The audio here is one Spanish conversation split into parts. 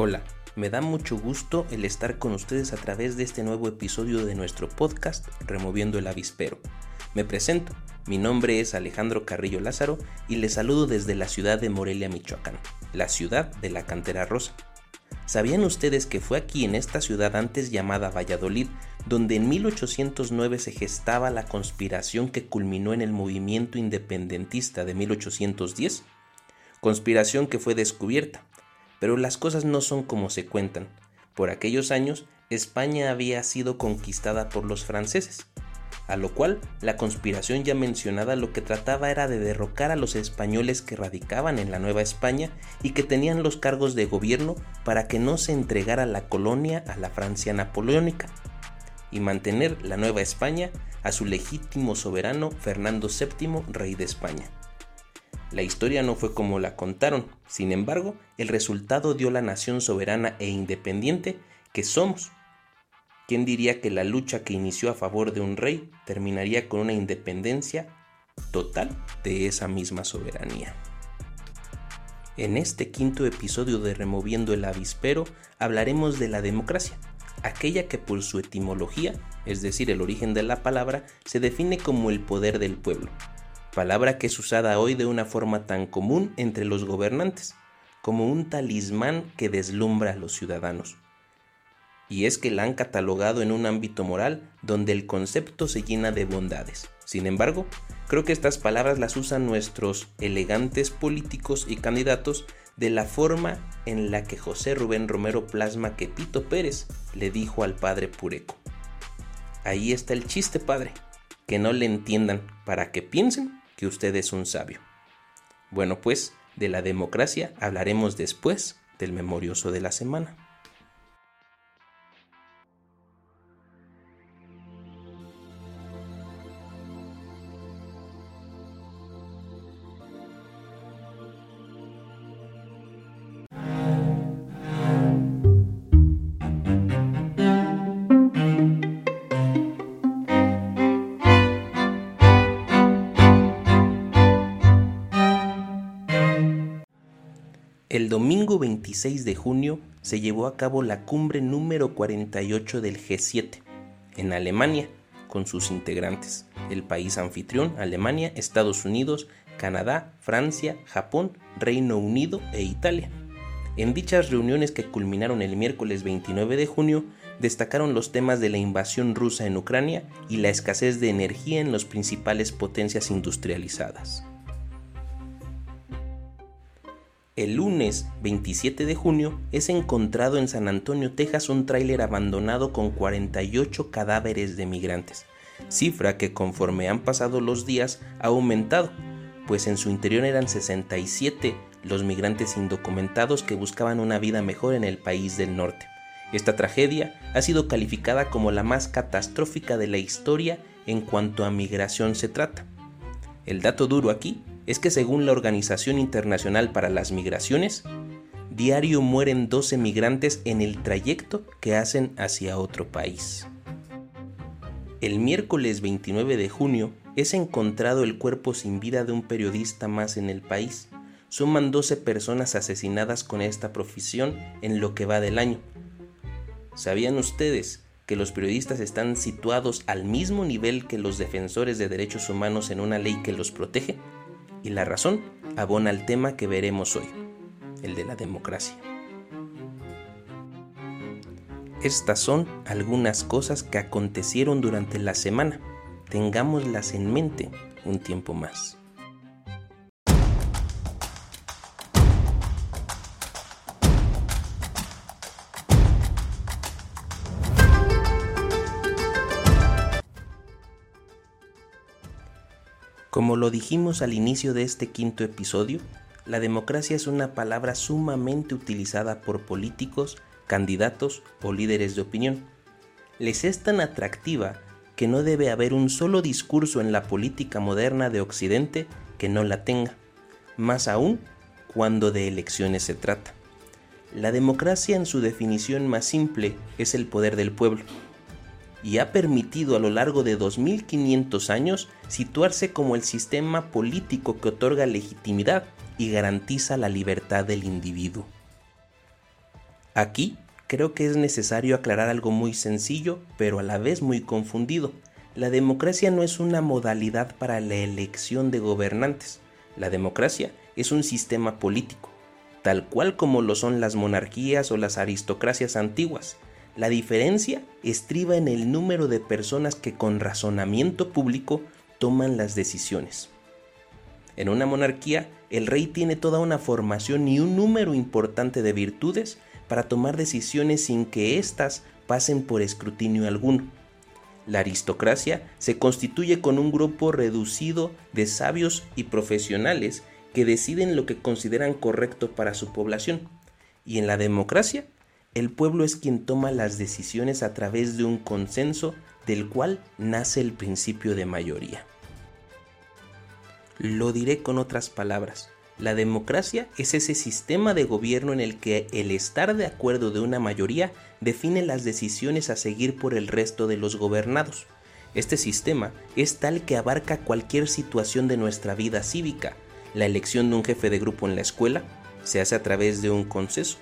Hola, me da mucho gusto el estar con ustedes a través de este nuevo episodio de nuestro podcast Removiendo el Avispero. Me presento, mi nombre es Alejandro Carrillo Lázaro y les saludo desde la ciudad de Morelia, Michoacán, la ciudad de la cantera rosa. ¿Sabían ustedes que fue aquí en esta ciudad antes llamada Valladolid, donde en 1809 se gestaba la conspiración que culminó en el movimiento independentista de 1810? Conspiración que fue descubierta, pero las cosas no son como se cuentan. Por aquellos años, España había sido conquistada por los franceses, a lo cual la conspiración ya mencionada lo que trataba era de derrocar a los españoles que radicaban en la Nueva España y que tenían los cargos de gobierno para que no se entregara la colonia a la Francia napoleónica y mantener la Nueva España a su legítimo soberano Fernando VII, rey de España. La historia no fue como la contaron, sin embargo, el resultado dio la nación soberana e independiente que somos. ¿Quién diría que la lucha que inició a favor de un rey terminaría con una independencia total de esa misma soberanía? En este quinto episodio de Removiendo el Avispero hablaremos de la democracia, aquella que por su etimología, es decir, el origen de la palabra, se define como el poder del pueblo, palabra que es usada hoy de una forma tan común entre los gobernantes, como un talismán que deslumbra a los ciudadanos. Y es que la han catalogado en un ámbito moral donde el concepto se llena de bondades. Sin embargo, creo que estas palabras las usan nuestros elegantes políticos y candidatos de la forma en la que José Rubén Romero plasma que Pito Pérez le dijo al padre Pureco. Ahí está el chiste, padre, que no le entiendan para que piensen que usted es un sabio. Bueno, pues de la democracia hablaremos después del memorioso de la semana. Domingo 26 de junio se llevó a cabo la cumbre número 48 del G7 en Alemania con sus integrantes, el país anfitrión, Alemania, Estados Unidos, Canadá, Francia, Japón, Reino Unido e Italia. En dichas reuniones que culminaron el miércoles 29 de junio, destacaron los temas de la invasión rusa en Ucrania y la escasez de energía en las principales potencias industrializadas. El lunes 27 de junio es encontrado en San Antonio, Texas, un tráiler abandonado con 48 cadáveres de migrantes, cifra que conforme han pasado los días ha aumentado, pues en su interior eran 67 los migrantes indocumentados que buscaban una vida mejor en el país del norte. Esta tragedia ha sido calificada como la más catastrófica de la historia en cuanto a migración se trata. El dato duro aquí es que según la Organización Internacional para las Migraciones, diario mueren 12 migrantes en el trayecto que hacen hacia otro país. El miércoles 29 de junio es encontrado el cuerpo sin vida de un periodista más en el país. Suman 12 personas asesinadas con esta profesión en lo que va del año. ¿Sabían ustedes que los periodistas están situados al mismo nivel que los defensores de derechos humanos en una ley que los protege? Y la razón abona al tema que veremos hoy, el de la democracia. Estas son algunas cosas que acontecieron durante la semana. Tengámoslas en mente un tiempo más. Como lo dijimos al inicio de este quinto episodio, la democracia es una palabra sumamente utilizada por políticos, candidatos o líderes de opinión. Les es tan atractiva que no debe haber un solo discurso en la política moderna de Occidente que no la tenga, más aún cuando de elecciones se trata. La democracia en su definición más simple es el poder del pueblo y ha permitido a lo largo de 2500 años situarse como el sistema político que otorga legitimidad y garantiza la libertad del individuo. Aquí creo que es necesario aclarar algo muy sencillo, pero a la vez muy confundido. La democracia no es una modalidad para la elección de gobernantes. La democracia es un sistema político, tal cual como lo son las monarquías o las aristocracias antiguas. La diferencia estriba en el número de personas que con razonamiento público toman las decisiones. En una monarquía, el rey tiene toda una formación y un número importante de virtudes para tomar decisiones sin que éstas pasen por escrutinio alguno. La aristocracia se constituye con un grupo reducido de sabios y profesionales que deciden lo que consideran correcto para su población. Y en la democracia, el pueblo es quien toma las decisiones a través de un consenso del cual nace el principio de mayoría. Lo diré con otras palabras. La democracia es ese sistema de gobierno en el que el estar de acuerdo de una mayoría define las decisiones a seguir por el resto de los gobernados. Este sistema es tal que abarca cualquier situación de nuestra vida cívica. La elección de un jefe de grupo en la escuela se hace a través de un consenso.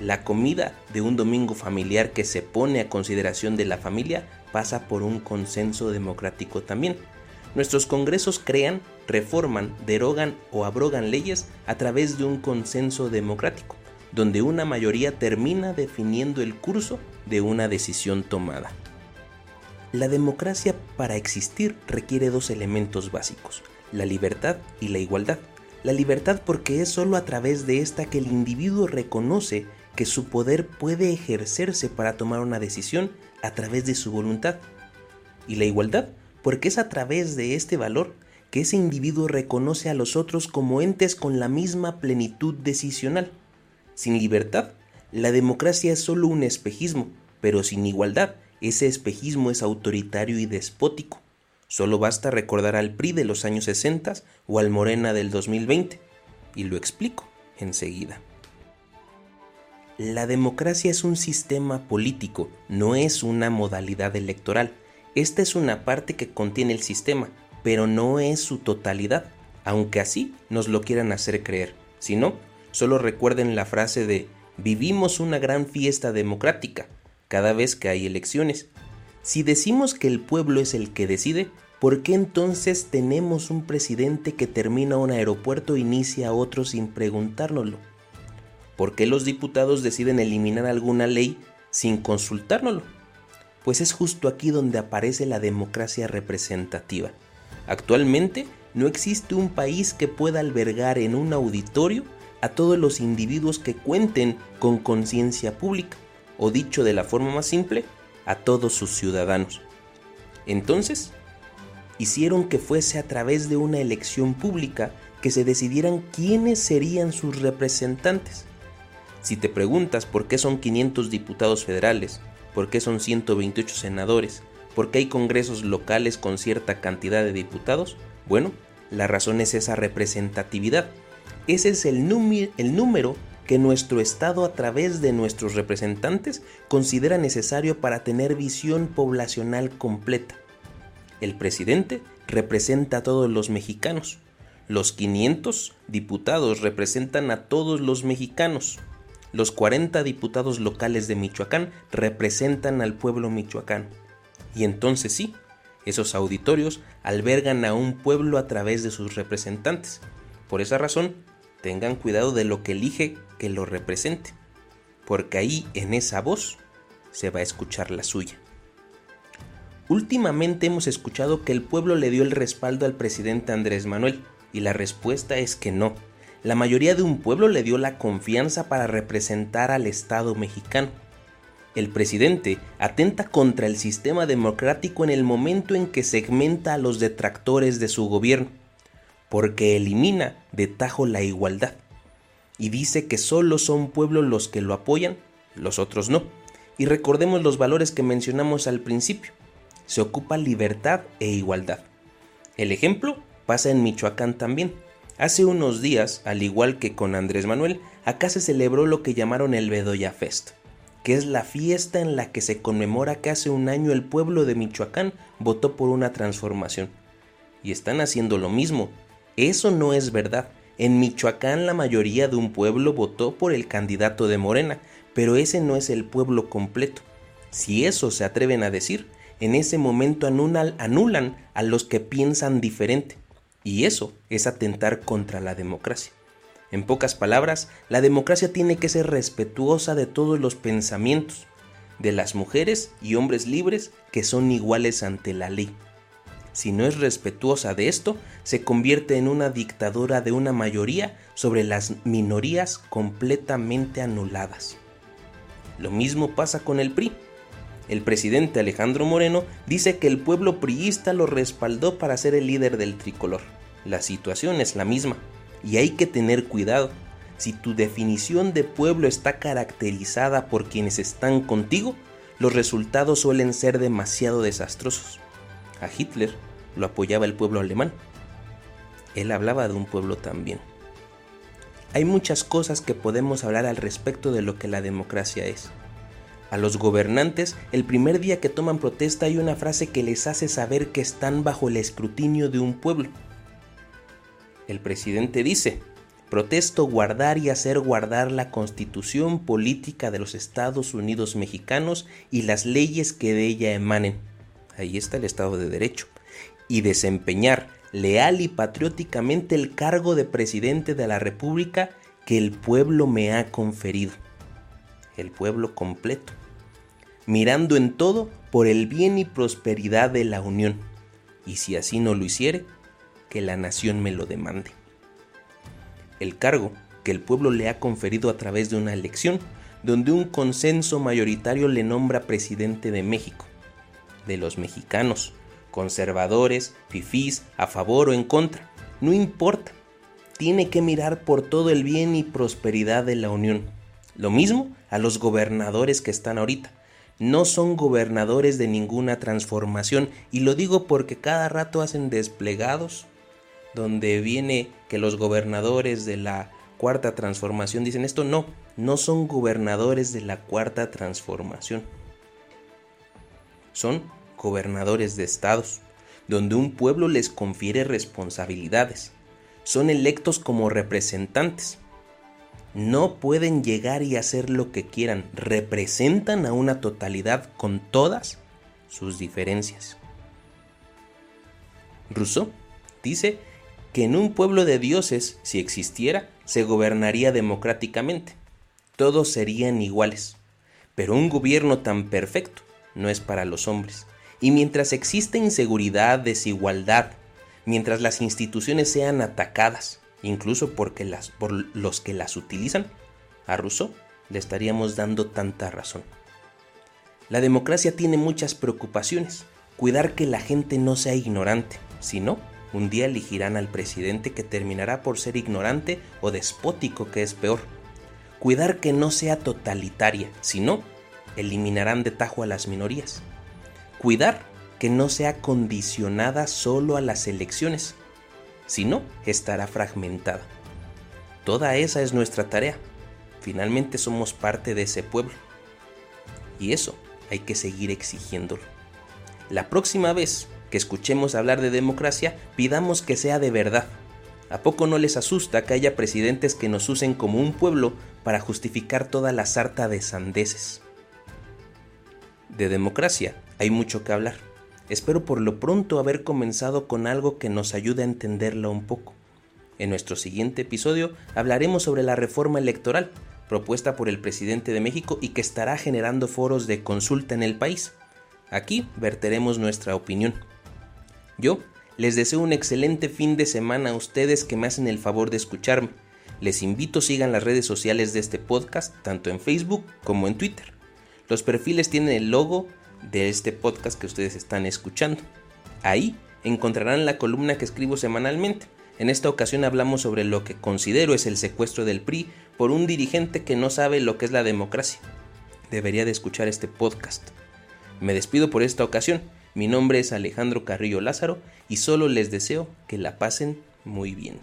La comida de un domingo familiar que se pone a consideración de la familia pasa por un consenso democrático también. Nuestros congresos crean, reforman, derogan o abrogan leyes a través de un consenso democrático, donde una mayoría termina definiendo el curso de una decisión tomada. La democracia para existir requiere dos elementos básicos, la libertad y la igualdad. La libertad porque es sólo a través de esta que el individuo reconoce que su poder puede ejercerse para tomar una decisión a través de su voluntad. Y la igualdad porque es a través de este valor que ese individuo reconoce a los otros como entes con la misma plenitud decisional. Sin libertad, la democracia es solo un espejismo, pero sin igualdad, ese espejismo es autoritario y despótico. Solo basta recordar al PRI de los años 60 o al Morena del 2020, y lo explico enseguida. La democracia es un sistema político, no es una modalidad electoral. Esta es una parte que contiene el sistema, pero no es su totalidad, aunque así nos lo quieran hacer creer. Si no, solo recuerden la frase de vivimos una gran fiesta democrática cada vez que hay elecciones. Si decimos que el pueblo es el que decide, ¿por qué entonces tenemos un presidente que termina un aeropuerto e inicia otro sin preguntárnoslo? ¿Por qué los diputados deciden eliminar alguna ley sin consultárnoslo? pues es justo aquí donde aparece la democracia representativa. Actualmente no existe un país que pueda albergar en un auditorio a todos los individuos que cuenten con conciencia pública, o dicho de la forma más simple, a todos sus ciudadanos. Entonces, hicieron que fuese a través de una elección pública que se decidieran quiénes serían sus representantes. Si te preguntas por qué son 500 diputados federales por qué son 128 senadores, por qué hay congresos locales con cierta cantidad de diputados. Bueno, la razón es esa representatividad. Ese es el, número que nuestro Estado a través de nuestros representantes considera necesario para tener visión poblacional completa. El presidente representa a todos los mexicanos. Los 500 diputados representan a todos los mexicanos. Los 40 diputados locales de Michoacán representan al pueblo michoacán. Y entonces sí, esos auditorios albergan a un pueblo a través de sus representantes. Por esa razón, tengan cuidado de lo que elige que lo represente, porque ahí en esa voz se va a escuchar la suya. Últimamente hemos escuchado que el pueblo le dio el respaldo al presidente Andrés Manuel, y la respuesta es que no la mayoría de un pueblo le dio la confianza para representar al Estado mexicano. El presidente atenta contra el sistema democrático en el momento en que segmenta a los detractores de su gobierno, porque elimina de tajo la igualdad y dice que solo son pueblos los que lo apoyan, los otros no. Y recordemos los valores que mencionamos al principio. Se ocupa libertad e igualdad. El ejemplo pasa en Michoacán también Hace unos días, al igual que con Andrés Manuel, acá se celebró lo que llamaron el Bedoya Fest, que es la fiesta en la que se conmemora que hace un año el pueblo de Michoacán votó por una transformación. Y están haciendo lo mismo. Eso no es verdad. En Michoacán la mayoría de un pueblo votó por el candidato de Morena, pero ese no es el pueblo completo. Si eso se atreven a decir, en ese momento anulan, a los que piensan diferente. Y eso es atentar contra la democracia. En pocas palabras, la democracia tiene que ser respetuosa de todos los pensamientos, de las mujeres y hombres libres que son iguales ante la ley. Si no es respetuosa de esto, se convierte en una dictadura de una mayoría sobre las minorías completamente anuladas. Lo mismo pasa con el PRI. El presidente Alejandro Moreno dice que el pueblo priista lo respaldó para ser el líder del tricolor. La situación es la misma y hay que tener cuidado. Si tu definición de pueblo está caracterizada por quienes están contigo, los resultados suelen ser demasiado desastrosos. A Hitler lo apoyaba el pueblo alemán. Él hablaba de un pueblo también. Hay muchas cosas que podemos hablar al respecto de lo que la democracia es. A los gobernantes, el primer día que toman protesta hay una frase que les hace saber que están bajo el escrutinio de un pueblo. El presidente dice, protesto guardar y hacer guardar la constitución política de los Estados Unidos mexicanos y las leyes que de ella emanen. Ahí está el Estado de Derecho. Y desempeñar leal y patrióticamente el cargo de presidente de la República que el pueblo me ha conferido. El pueblo completo mirando en todo por el bien y prosperidad de la Unión, y si así no lo hiciere, que la nación me lo demande. El cargo que el pueblo le ha conferido a través de una elección, donde un consenso mayoritario le nombra presidente de México, de los mexicanos, conservadores, fifís, a favor o en contra, no importa, tiene que mirar por todo el bien y prosperidad de la Unión. Lo mismo a los gobernadores que están ahorita, no son gobernadores de ninguna transformación y lo digo porque cada rato hacen desplegados donde viene que los gobernadores de la cuarta transformación dicen esto, no, no son gobernadores de la cuarta transformación. Son gobernadores de estados, donde un pueblo les confiere responsabilidades. Son electos como representantes no pueden llegar y hacer lo que quieran, representan a una totalidad con todas sus diferencias. Rousseau dice que en un pueblo de dioses, si existiera, se gobernaría democráticamente. Todos serían iguales. Pero un gobierno tan perfecto no es para los hombres. Y mientras existe inseguridad, desigualdad, mientras las instituciones sean atacadas, incluso porque las, por los que las utilizan, a Rousseau le estaríamos dando tanta razón. La democracia tiene muchas preocupaciones. Cuidar que la gente no sea ignorante, si no, un día elegirán al presidente que terminará por ser ignorante o despótico, que es peor. Cuidar que no sea totalitaria, si no, eliminarán de tajo a las minorías. Cuidar que no sea condicionada solo a las elecciones, si no, estará fragmentada. Toda esa es nuestra tarea. Finalmente somos parte de ese pueblo. Y eso hay que seguir exigiéndolo. La próxima vez que escuchemos hablar de democracia, pidamos que sea de verdad. ¿A poco no les asusta que haya presidentes que nos usen como un pueblo para justificar toda la sarta de sandeces? De democracia hay mucho que hablar. Espero por lo pronto haber comenzado con algo que nos ayude a entenderla un poco. En nuestro siguiente episodio hablaremos sobre la reforma electoral propuesta por el presidente de México y que estará generando foros de consulta en el país. Aquí verteremos nuestra opinión. Yo les deseo un excelente fin de semana a ustedes que me hacen el favor de escucharme. Les invito sigan las redes sociales de este podcast, tanto en Facebook como en Twitter. Los perfiles tienen el logo de este podcast que ustedes están escuchando. Ahí encontrarán la columna que escribo semanalmente. En esta ocasión hablamos sobre lo que considero es el secuestro del PRI por un dirigente que no sabe lo que es la democracia. Debería de escuchar este podcast. Me despido por esta ocasión. Mi nombre es Alejandro Carrillo Lázaro y solo les deseo que la pasen muy bien.